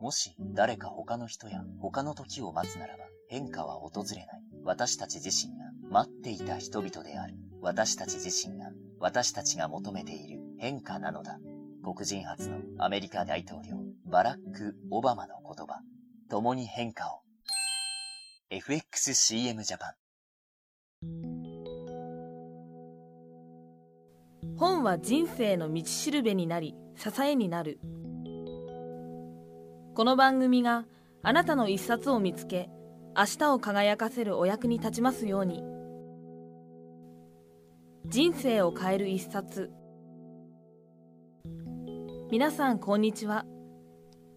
もし誰か他の人や他の時を待つならば変化は訪れない。私たち自身が待っていた人々である。私たち自身が私たちが求めている変化なのだ。黒人初のアメリカ大統領バラック・オバマの言葉。共に変化を。FXCM ジャパン。本は人生の道しるべになり支えになるこの番組があなたの一冊を見つけ明日を輝かせるお役に立ちますように。人生を変える一冊。皆さんこんにちは。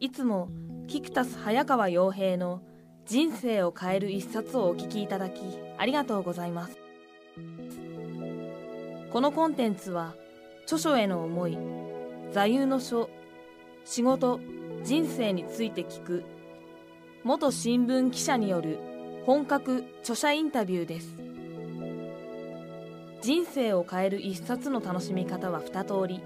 いつもキクタス早川洋平の人生を変える一冊をお聞きいただきありがとうございます。このコンテンツは著書への思い座右の書仕事人生について聞く。元新聞記者による本格著者インタビューです。人生を変える一冊の楽しみ方は二通り。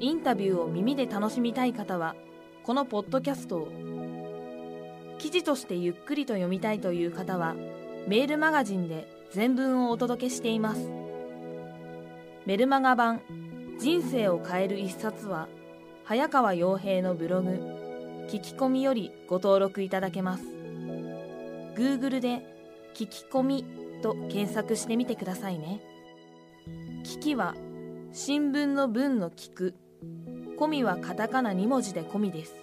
インタビューを耳で楽しみたい方はこのポッドキャストを。記事としてゆっくりと読みたいという方はメールマガジンで全文をお届けしています。メルマガ版人生を変える一冊は早川洋平のブログ聞き込みよりご登録いただけます。Google で聞き込みと検索してみてくださいね。聞きは新聞の文の聞く。込みはカタカナ2文字で込みです。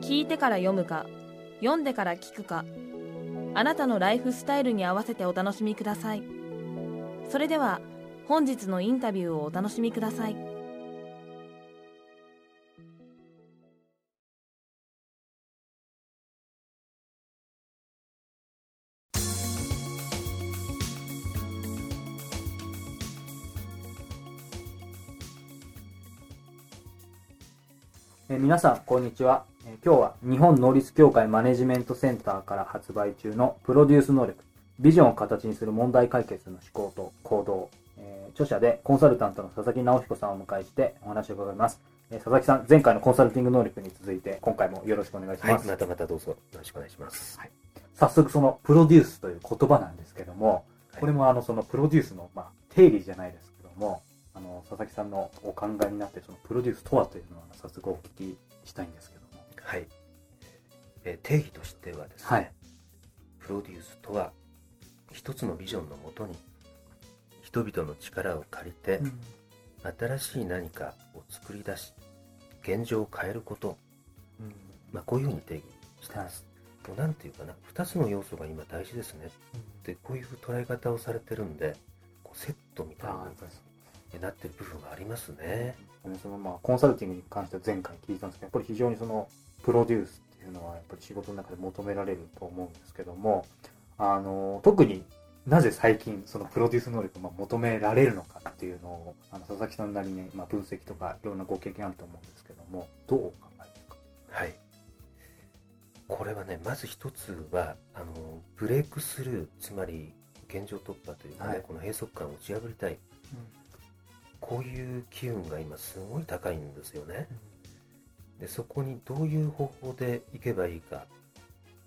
聞いてから読むか読んでから聞くかあなたのライフスタイルに合わせてお楽しみください。それでは本日のインタビューをお楽しみください。えー皆さん、こんにちは。えー今日は日本能率協会マネジメントセンターから発売中のプロデュース能力、ビジョンを形にする問題解決の思考と行動、えー著者でコンサルタントの佐々木直彦さんをお迎えしてお話を伺います。えー佐々木さん、前回のコンサルティング能力に続いて、今回もよろしくお願いしはい、ます。またまたどうぞよろしくお願いします。早速そのプロデュースという言葉なんですけども、はいこれもあのそのプロデュースのまあ定義じゃないですけども、あの佐々木さんのお考えになってそのプロデュースとはというのは早速お聞きしたいんですけども。はい。えー定義としてはですね、はい。プロデュースとは、一つのビジョンのもとに、人々の力を借りて、新しい何かを作り出し、現状を変えること、まあ、こういうふうに定義してます。もうなんていうかな、二つの要素が今大事ですね。って、こういう捉え方をされてるんで、こうセットみたいああ、やっぱりそうになってる部分がありますね。そのまあコンサルティングに関しては前回聞いたんですけど、やっぱり非常にそのプロデュースっていうのはやっぱり仕事の中で求められると思うんですけども、あの特になぜ最近そのプロデュース能力が求められるのかっていうのをあの佐々木さんなりにまあ分析とかいろんなご経験あると思うんですけども、どうお考えですか？はい。これはね、まず一つは、あの、ブレイクスルー、つまり現状突破というかね、はいこの閉塞感を打ち破りたい。こういう機運が今すごい高いんですよね。で、そこにどういう方法でいけばいいか、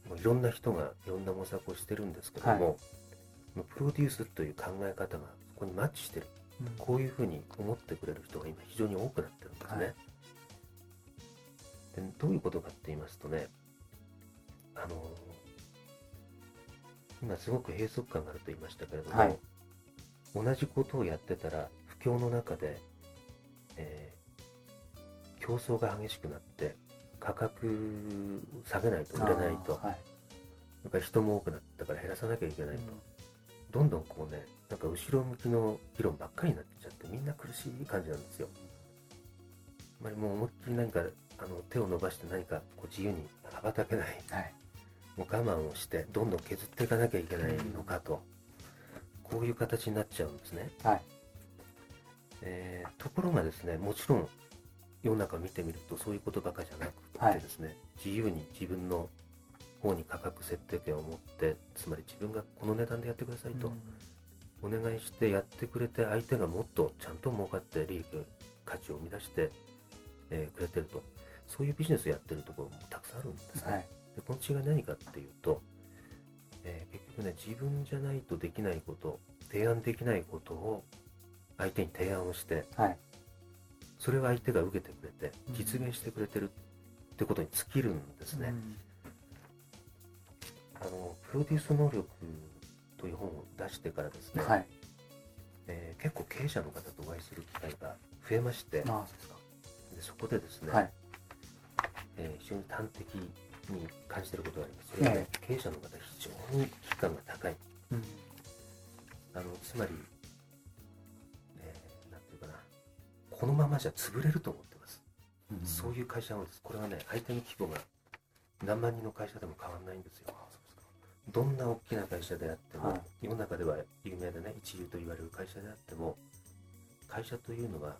もういろんな人がいろんな模索をしてるんですけども、はいプロデュースという考え方がそこにマッチしてる。こういうふうに思ってくれる人が今非常に多くなってるんですね。はいでどういうことかって言いますとね、あの今すごく閉塞感があると言いましたけれども、はい同じことをやってたら不況の中で、えー競争が激しくなって価格下げないと売れないと、はい。やっぱり人も多くなったから減らさなきゃいけないと、どんどんこうね、なんか後ろ向きの議論ばっかりになっちゃって、みんな苦しい感じなんですよ。あまりもう思いっきり何かあの手を伸ばして何かこう自由に羽ばたけない、はい。もう我慢をして、どんどん削っていかなきゃいけないのかと、こういう形になっちゃうんですね。はい。えーところがですね、もちろん世の中を見てみるとそういうことばかりじゃなくてですね、自由に自分の方に価格設定権を持って、つまり自分がこの値段でやってくださいと、お願いしてやってくれて相手がもっとちゃんと儲かって利益価値を生み出して、えーくれてるとそういうビジネスをやってるところもたくさんあるんですね。はい。でこの違い何かっていうと、えー結局ね自分じゃないとできないこと提案できないことを相手に提案をしてはい。それを相手が受けてくれてうん実現してくれてるってことに尽きるんですね、あのプロデュース能力という本を出してからですね、はい。えー結構経営者の方とお会いする機会が増えましてまあ、そうでそこでですね、はい。えー非常に端的に感じていることがありますそれはね、経営者の方非常に危機感が高いうん。あのつまり、このままじゃ潰れると思ってます、そういう会社なんです。これはね相手の規模が何万人の会社でも変わらないんですよ。どんな大きな会社であっても、はい。世の中では有名でね。一流と言われる会社であっても会社というのは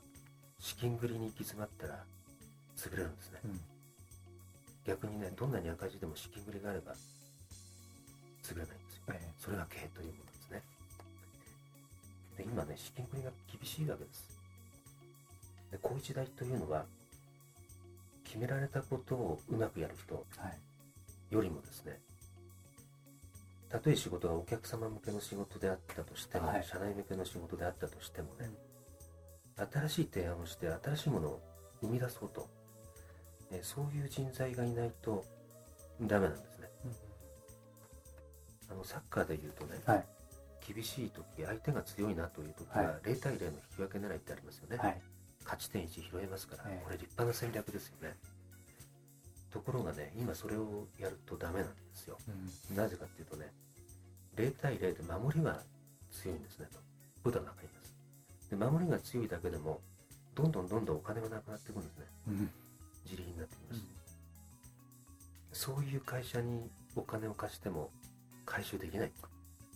資金繰りに行き詰まったら潰れるんですね、うん。逆にねどんなに赤字でも資金繰りがあれば潰れないんですよ。えそれが経営というものですね。で今ね資金繰りが厳しいわけですでこういう時代というのは決められたことをうまくやる人。よりもですねたとえ仕事がお客様向けの仕事であったとしても、はい。社内向けの仕事であったとしてもね、新しい提案をして新しいものを生み出そうと、えそういう人材がいないとダメなんですね。あのサッカーでいうとね、はい。厳しい時相手が強いなという時はは0対0の引き分け狙いってありますよね、はい。勝ち点1拾えますから、ええ。これ立派な戦略ですよね。ところがね今それをやるとダメなんですよ。うん。なぜかっていうとね0対0で守りが強いんですねと。ことが分かります。で守りが強いだけでもどんどんどんどんお金がなくなっていくんですね。うん。自利品になってきます、そういう会社にお金を貸しても回収できない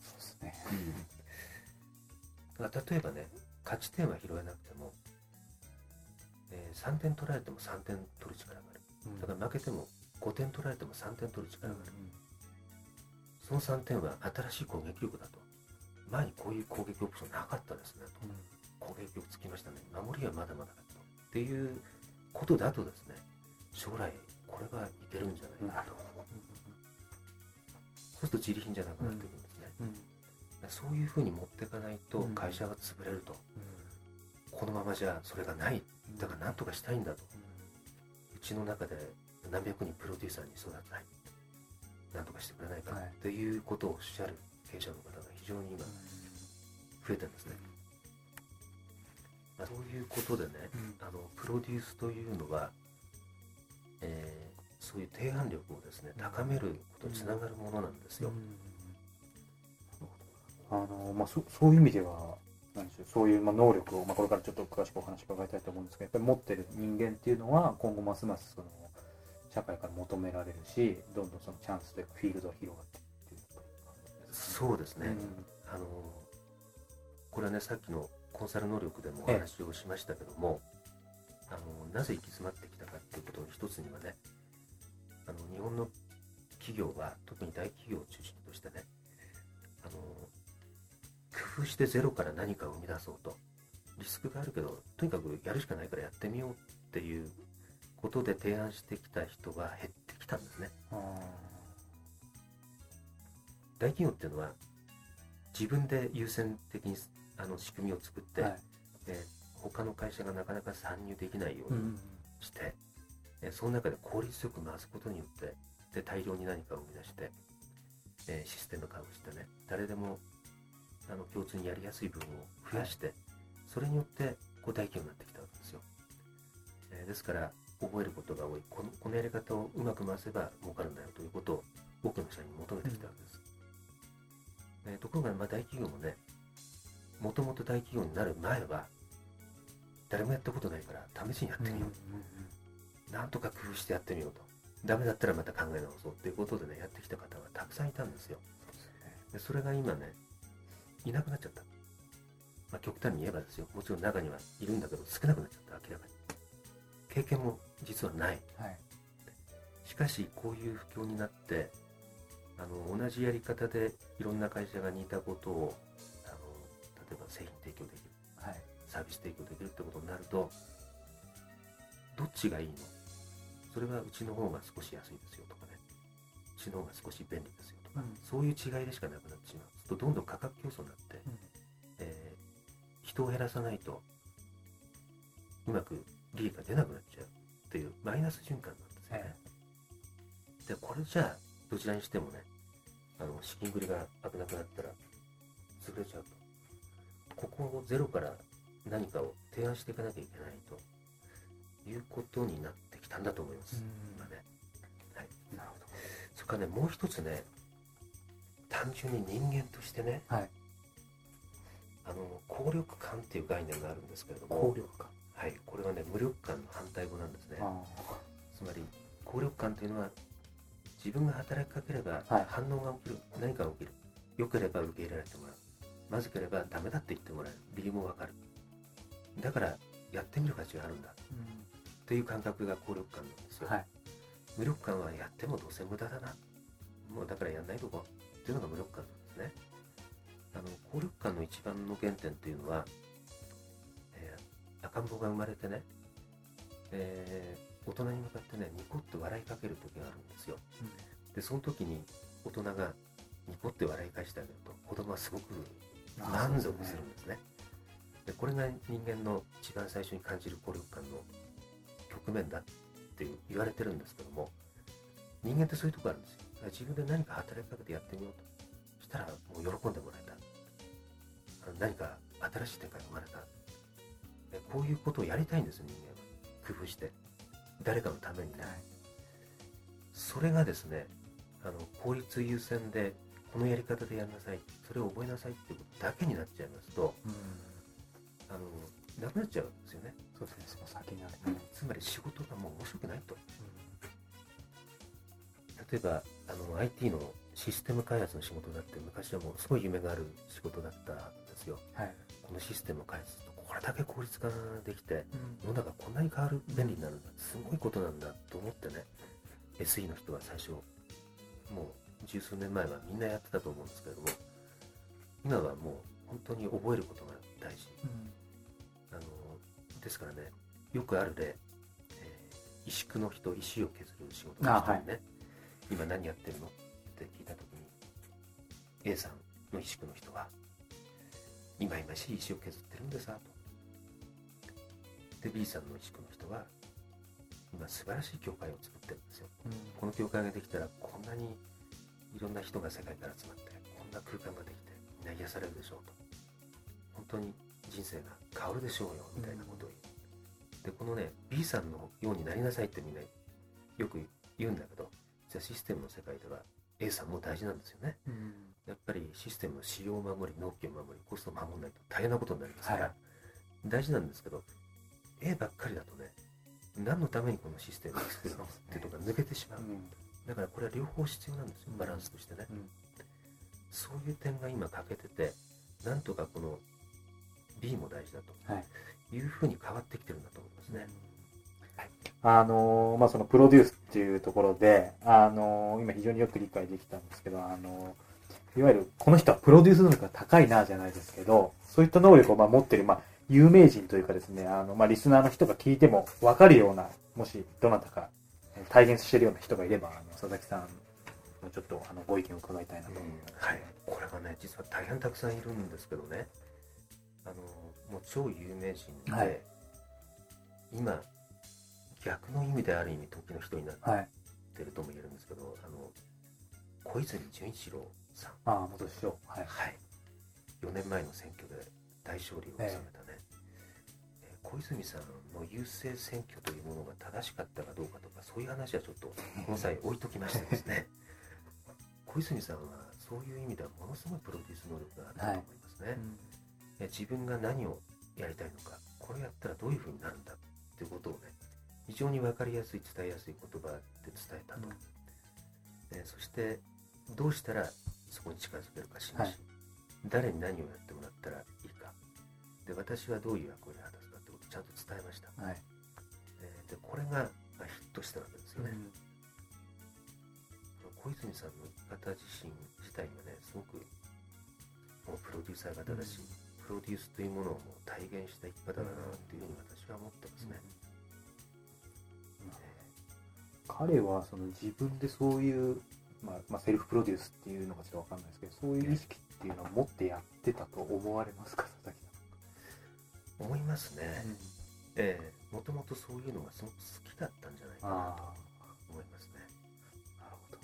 そうですね。だから例えばね勝ち点は拾えなくても、えー3点取られても3点取る力がある。だから負けても5点取られても3点取る力がある、その3点は新しい攻撃力だと。前にこういう攻撃オプションなかったですねと。攻撃力つきましたね。守りはまだまだだと。っていうことだとですね将来これがいけるんじゃないかと。そうすると自利品じゃなくなってくるんですね、うん。そういうふうに持っていかないとうん。会社が潰れると、このままじゃそれがないだから何とかしたいんだと。うちの中で何百人プロデューサーに育てたい。何とかしてくれないかはい。っていうことをおっしゃる経営者の方が非常に今増えてるんですね、まあ、そういうことでねうん。あのプロデュースというのは、えーそういう提案力をですね高めることにつながるものなんですよ、あのまあ、そそういう意味では、なんでしょう、そういう、まあ、能力を、まあ、これからちょっと詳しくお話伺いたいと思うんですけど、やっぱり持ってる人間っていうのは、今後ますますその社会から求められるし、どんどんそのチャンスというか、フィールドが広がっていくっていうそうですね、あのこれはねさっきのコンサル能力でもお話をしましたけども、あのなぜ行き詰まってきたかっていうことの一つにはねあの日本の企業は特に大企業を中心としてね工夫してゼロから何かを生み出そうと。リスクがあるけどとにかくやるしかないからやってみようっていうことで提案してきた人が減ってきたんですね。あ大企業っていうのは自分で優先的にあの仕組みを作って、ーはい。で他の会社がなかなか参入できないよううんにして、えその中で効率よく回すことによってで大量に何かを生み出して、えーシステム化をしてね誰でもあの共通にやりやすい部分を増やして、それによってこう大企業になってきたわけですよ、えーですから覚えることが多い。このこのやり方をうまく回せば儲かるんだよということを多くの社員に求めてきたわけです、えーところがまあ大企業もねもともと大企業になる前は誰もやったことないから試しにやってみよう、なんとか工夫してやってみようと。ダメだったらまた考え直そうっていうことでねやってきた方がたくさんいたんですよ。でそれが今ねいなくなっちゃった、まあ、極端に言えばですよ。もちろん中にはいるんだけど少なくなっちゃった。明らかに。経験も実はない。はい。しかしこういう不況になってあの同じやり方でいろんな会社が似たことをあの例えば製品提供できる。はい。サービス提供できるってことになるとどっちがいいの？それはうちの方が少し安いですよとかね。うちの方が少し便利ですよとか、うん。そういう違いでしかなくなってしまうするとどんどん価格競争になって、うん。えー人を減らさないとうまく利益が出なくなっちゃうっていうマイナス循環なんですよね、でこれじゃあどちらにしてもねあの資金繰りが危なくなったら潰れちゃうと。ここをゼロから何かを提案していかなきゃいけないということになってきたんだと思います、うん。今ね。はい。なるほそれからねもう一つね単純に人間としてねどはい。あの効力感っていう概念があるんですけれども効力感。はい、これはね無力感の反対語なんですね。あつまり効力感というのは自分が働きかければはい。反応が起きる、何かが起きる。良ければ受け入れられてもらう。まずければダメだって言ってもらえる理由もわかる。だからやってみる価値があるんだ。っていう感覚が効力感なんですよ、はい。無力感はやってもどうせ無駄だな。もうだからやんないとこっていうのが無力感なんですね。あの効力感の一番の原点っていうのは、えー赤ん坊が生まれてね、えー大人に向かってねニコッと笑いかける時があるんですよ、うん。でその時に大人がニコって笑い返してあげると子供はすごくあ満足するんですね。でこれが人間の一番最初に感じる効力感の局面だって言われてるんですけども人間ってそういうとこあるんですよ自分で何か働きかけてやってみようとしたらもう喜んでもらえた。あの何か新しい展開が生まれた。でこういうことをやりたいんです人間は。工夫して。誰かのためにね、はい。それがですねあの効率優先でこのやり方でやりなさい。それを覚えなさいっていうことだけになっちゃいますとうん。あのなくなっちゃうんですよね。そうですね。その先にある。ねつまり仕事がもう面白くないと。例えばあの IT のシステム開発の仕事だって昔はもうすごい夢がある仕事だったんですよ。はい。このシステムを開発するとこれだけ効率化できてうん。世の中こんなに変わる便利になるんだすごいことなんだと思ってね。SE の人は最初もう十数年前はみんなやってたと思うんですけれども今はもう本当に覚えることが大事。あのですからねよくある例、えー、石工の人石を削る仕事の人にね、今何やってるの？って聞いた時に A さんの石工の人は今今しい石を削ってるんでさと。で B さんの石工の人は今素晴らしい教会を作ってるんですよ。この教会ができたらこんなにいろんな人が世界から集まってこんな空間ができてみんな癒されるでしょうと。本当に人生が変わるでしょうよみたいなことを言う、でこのね B さんのようになりなさいってみんなよく言うんだけど実はシステムの世界では A さんも大事なんですよね。うん。やっぱりシステムの使用を守り納期を守りコストを守らないと大変なことになりますから、はい。大事なんですけど A ばっかりだとね何のためにこのシステムを作るのっていうところが抜けてしまう。うん。だからこれは両方必要なんですようん。バランスとしてね、うん。そういう点が今欠けててなんとかこの B も大事だとはい。いうふうに変わってきてるんだと思いますね、あのーまあ、そのプロデュースっていうところで、あのー今非常によく理解できたんですけど、あのーいわゆるこの人はプロデュース能力が高いなじゃないですけど、そういった能力をまあ持ってる、まあ、有名人というかですね、あの、まあ、リスナーの人が聞いても分かるような、もしどなたかえー体現しているような人がいれば、あの佐々木さんのちょっとあのご意見を伺いたいなと思います。はい、これがね実は大変たくさんいるんですけどね。あのもう超有名人で、はい。今逆の意味である意味時の人になっはい。てるとも言えるんですけどあの小泉純一郎さん。ああ、元首相。はい。はい、4年前の選挙で大勝利を収めたね、えー小泉さんの優勢選挙というものが正しかったかどうかとかそういう話はちょっとこの際置いときましてですね。小泉さんはそういう意味ではものすごいプロデュース能力があったと思いますね、えー自分が何をやりたいのかこれやったらどういうふうになるんだっていうことをね非常に分かりやすい伝えやすい言葉で伝えたと、えーそしてどうしたらそこに近づけるか示し、はい。誰に何をやってもらったらいいか。で私はどういう役割を果たすかってことをちゃんと伝えました、はい。えーでこれがまあヒットしたわけですよね、小泉さんの生き方自身自体がねすごくもうプロデューサー型だし、プロデュースというものをもう体現した生き方だなっていうふうに私は思ってますね、えー彼はその自分でそういう、まあ、まあセルフプロデュースっていうのかちょっとわかんないですけどそういう意識っていうのを持ってやってたと思われますか？佐々木思いますね、さん、ええ。もともとそういうのがすごく好きだったんじゃないかなあと思いますね、あなるほど。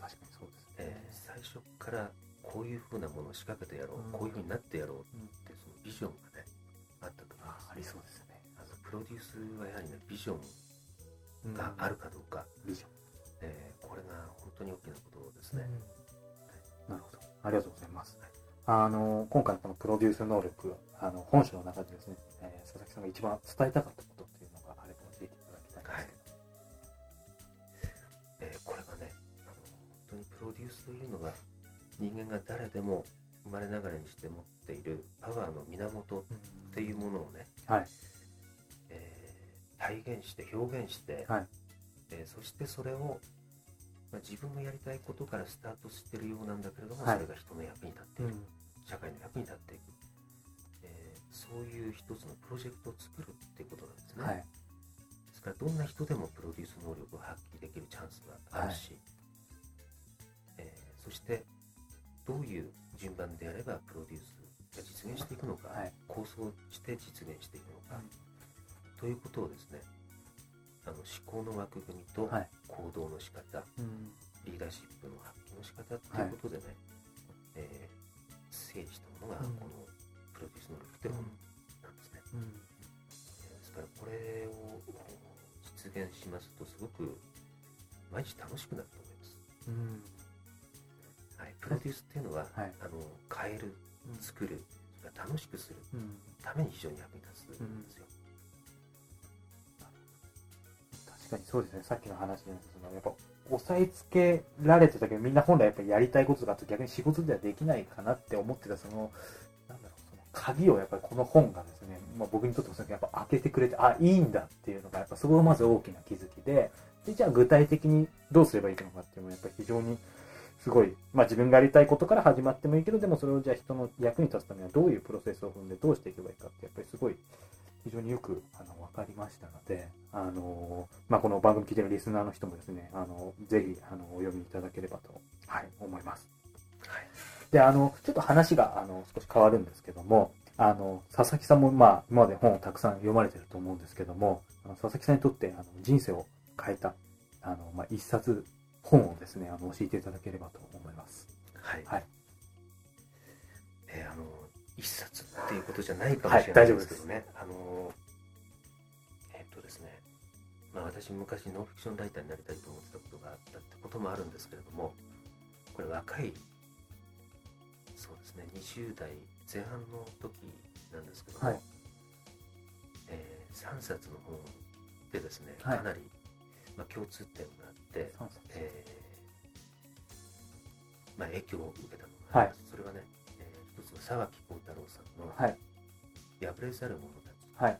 確かにそうですね、ええ。最初からこういうふうなものを仕掛けてやろう、うん。こういうふうになってやろうっうん。てそのビジョンがねあったと思います。あありそうですね。あのプロデュースはやはりねビジョンうんがあるかどうか、ビジョンえーこれが本当に大きなことですね、なるほど。ありがとうございます。あの、今回このプロデュース能力、あの、本書の中でですね、えー佐々木さんが一番伝えたかったことっていうのがあれば教えていただきたいんですけど。えーこれがねあの本当にプロデュースというのが人間が誰でも生まれながらにして持っているパワーの源っていうものをね、はい。えー体現して表現して、はい。えーそしてそれを、まあ、自分のやりたいことからスタートしてるようなんだけれども、はい。それが人の役に立っている、社会の役に立っていく、えーそういう一つのプロジェクトを作るっていうことなんですね、はい。ですからどんな人でもプロデュース能力を発揮できるチャンスがあるし、えーそしてどういう順番であればプロデュースが実現していくのか、はい。構想して実現していくのか、ということをですねあの思考の枠組みとはい行動の仕方、うん。リーダーシップの発揮の仕方っていうことでね、えー整理したものがうんこのプロデュース能力っていうものなんですね。うん。ですからこれを実現しますとすごく毎日楽しくなると思います。うん。はい、プロデュースっていうのは、はいあの変える、作る、それから楽しくするうん。ために非常に役に立つんですよ。かにそうですね。さっきの話で、そのやっぱ、押さえつけられてたけど、みんな本来やっぱりやりたいことがあって、逆に仕事ではできないかなって思ってた、その、なんだろう、その鍵をやっぱりこの本がですね、まあ、僕にとってもそれやっぱ開けてくれて、あ、いいんだっていうのが、やっぱそこがまず大きな気づきで、で、じゃあ具体的にどうすればいいのかっていうのは、やっぱり非常に、すごい、まあ自分がやりたいことから始まってもいいけど、でもそれをじゃあ人の役に立つためにはどういうプロセスを踏んでどうしていけばいいかって、やっぱりすごい、非常によくあの分かりましたので、あのまあ、この番組聞いてるリスナーの人もですね、あのぜひあのお読みいただければと、はい、思います。はいで、あの、ちょっと話があの少し変わるんですけども、あの、佐々木さんも、まあ、今まで本をたくさん読まれてると思うんですけども、あの佐々木さんにとってあの人生を変えた、あの、まあ、一冊本をですね、あの、教えていただければと思います。はい。はい一冊っていうことじゃないかもしれないですけどね。あの、えっとですね、まあ私昔ノンフィクションライターになりたいと思ってたことがあったってこともあるんですけれども、これ若い、そうですね、20代前半の時なんですけども、はい。え3冊の本でですね、はい。かなり、まあ、共通点があって、えーまあ、影響を受けたのがあります、それはね、沢木幸太郎さんのはい。「破れざる者たち」はい。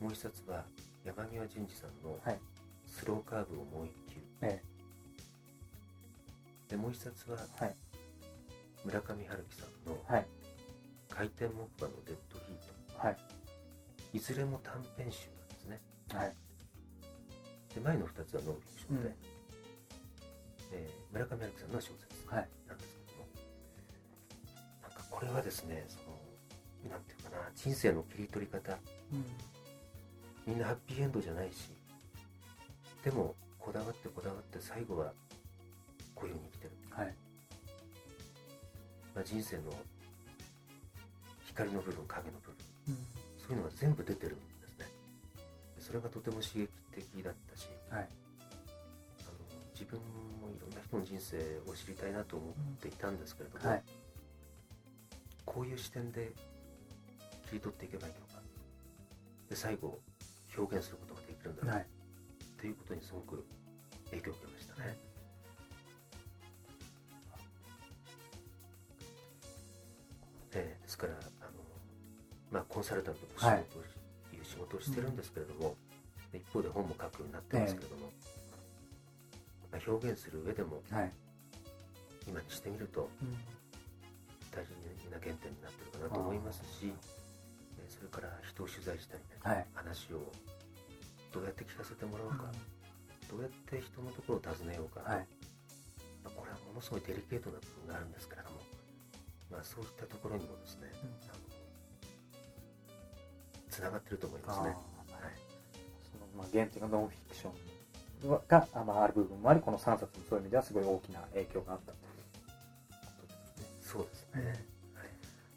もう一冊は山際淳二さんのはい「スローカーブをもう一球え」でもう一冊ははい村上春樹さんのはい。「回転木馬のデッドヒートはい。」いずれも短編集なんですねはい。で前の2つはノンフィクションで、うんえー村上春樹さんの小説はい。なんですこれはですねそのなんていうかな人生の切り取り方。みんなハッピーエンドじゃないしでもこだわってこだわって最後はこういうふうに生きてる、はい。まあ、人生の光の部分影の部分。そういうのが全部出てるんですね。でそれがとても刺激的だったしはい。あの自分もいろんな人の人生を知りたいなと思っていたんですけれども、はい。こういう視点で切り取っていけばいいのかで最後表現することができるんだな、はい。っていうことにすごく影響を受けましたね。えーですからあの、まあ、コンサルタントと仕事をし、い、う仕事をしてるんですけれども、一方で本も書くようになってますけれども、まあ、表現する上でもはい。今にしてみると大事な原点になってるかなと思いますし、えー。それから人を取材したりね、はい。話をどうやって聞かせてもらおうか、どうやって人のところを訪ねようか、はい。まあこれはものすごいデリケートな部分があるんですけれども、まあ、そういったところにもですね、うん。あのつながってると思いますね。はい。そのまあ原点がノンフィクションが、あまあ、ある部分もありこの3冊もそういう意味ではすごい大きな影響があった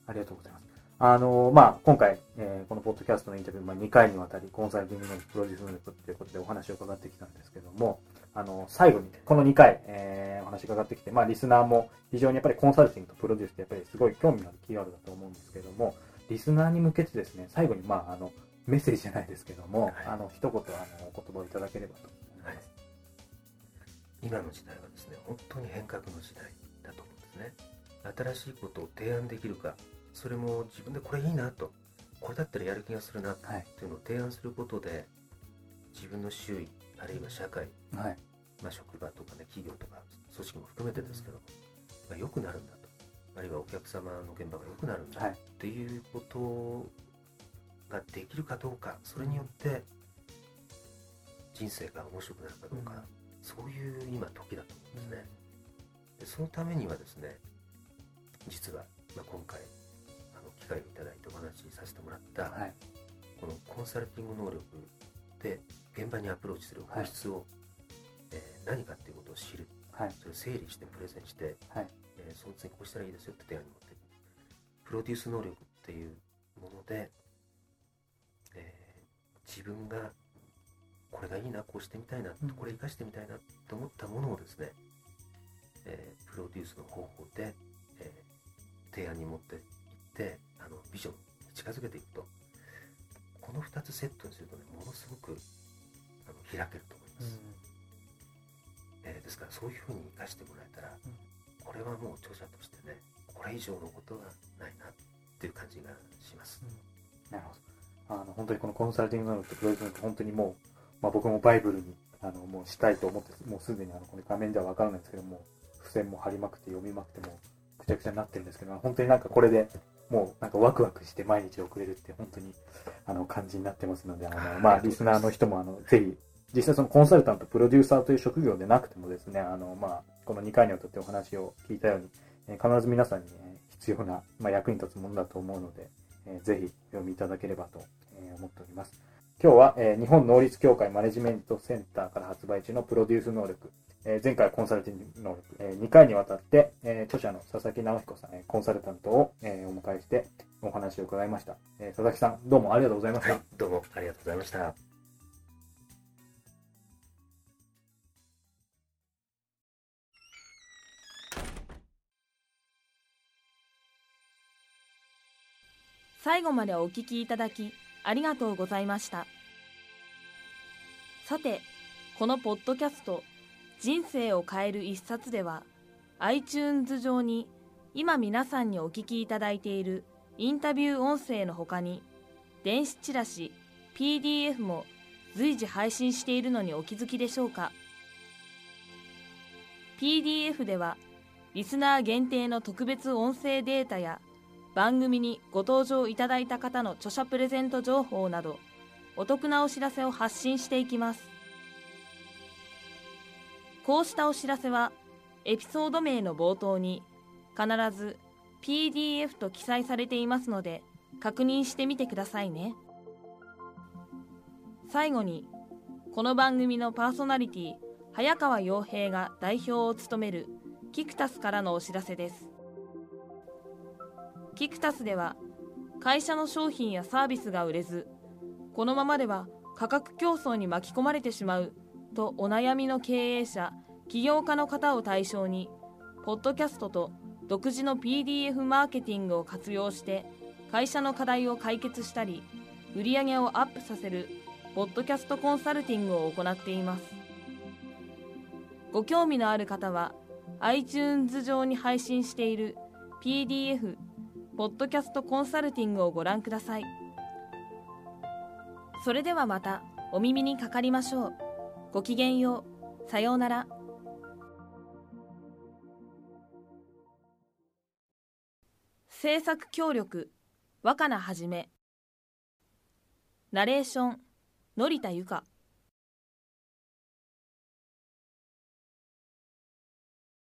ありがとうございます。あのまあ、今回、えーこのポッドキャストのインタビュー、まあ、2回にわたりコンサルティングのプロデュース能力ということでお話を伺ってきたんですけども、あの最後に、この2回、えーお話伺ってきて、まあ、リスナーも非常にやっぱりコンサルティングとプロデュースってやっぱりすごい興味のあるキーワードだと思うんですけども、リスナーに向けてですね、最後に、まあ、あのメッセージじゃないですけども、はいあの一言あのお言葉をいただければと思います。今の時代はですね、本当に変革の時代だと思うんですね。新しいことを提案できるか、それも自分でこれいいなと、これだったらやる気がするなっはい。ていうのを提案することで、自分の周囲、あるいは社会、はい。まあ、職場とかね、企業とか組織も含めてですけど、まあ、良くなるんだと、あるいはお客様の現場が良くなるんだはいっていうことができるかどうか、それによって人生が面白くなるかどうか、うんそういう今時だと思うんですね。でそのためにはですね、実は、まあ、今回あの機会をいただいてお話しさせてもらった、はい。このコンサルティング能力で現場にアプローチする本質を、えー何かっていうことを知るはい。それを整理してプレゼンして、はい。えーその次こうしたらいいですよって提案に持っていくプロデュース能力っていうもので、えー自分がこれがいいなこうしてみたいな、うんこれ生かしてみたいなと思ったものをですね、えープロデュースの方法で、えー提案に持っていってあのビジョンに近づけていくとこの2つセットにするとねものすごくあの開けると思います、えーですからそういうふうに生かしてもらえたら、うん。これはもう著者としてねこれ以上のことがないなっていう感じがします、なるほど。あの、本当にこのコンサルティング能力とプロデュース能力、本当にもう、まあ僕もバイブルに、あの、もうしたいと思って、もうすでにあの、この画面ではわからないんですけども、付箋も貼りまくって読みまくってもちゃぐちゃになってるんですけど、本当になんかこれでもうなんかワクワクして毎日送れるって本当にあの感じになってますので、あの、まあリスナーの人もあの、ぜひ、実際そのコンサルタント、プロデューサーという職業でなくてもですね、あの、まあ、この2回にわたってお話を聞いたように、えー必ず皆さんに、えー必要な、まあ、役に立つものだと思うので、えーぜひ読みいただければと、えー思っております。今日は、えー日本能率協会マネジメントセンターから発売中のプロデュース能力、えー前回はコンサルティング能力、え2回にわたって、えー著者の佐々木直彦さん、えーコンサルタントを、えーお迎えしてお話を伺いました、えー佐々木さん、どうもありがとうございました。はいどうもありがとうございました。最後までお聞きいただきありがとうございました。さてこのポッドキャスト「人生を変える一冊」では iTunes 上に今皆さんにお聞きいただいているインタビュー音声のほかに電子チラシ PDF も随時配信しているのにお気づきでしょうか。PDF ではリスナー限定の特別音声データや番組にご登場いただいた方の著者プレゼント情報などお得なお知らせを発信していきます。こうしたお知らせはエピソード名の冒頭に必ず PDF と記載されていますので確認してみてくださいね。最後にこの番組のパーソナリティ早川洋平が代表を務めるキクタスからのお知らせです。キクタスでは会社の商品やサービスが売れずこのままでは価格競争に巻き込まれてしまうとお悩みの経営者起業家の方を対象にポッドキャストと独自の PDF マーケティングを活用して会社の課題を解決したり売り上げをアップさせるポッドキャストコンサルティングを行っています。ご興味のある方は iTunes 上に配信している PDF ポッドキャストコンサルティングをご覧ください。それではまたお耳にかかりましょう。ごきげんよう。さようなら。制作協力若菜はじめ。ナレーションのりたゆか。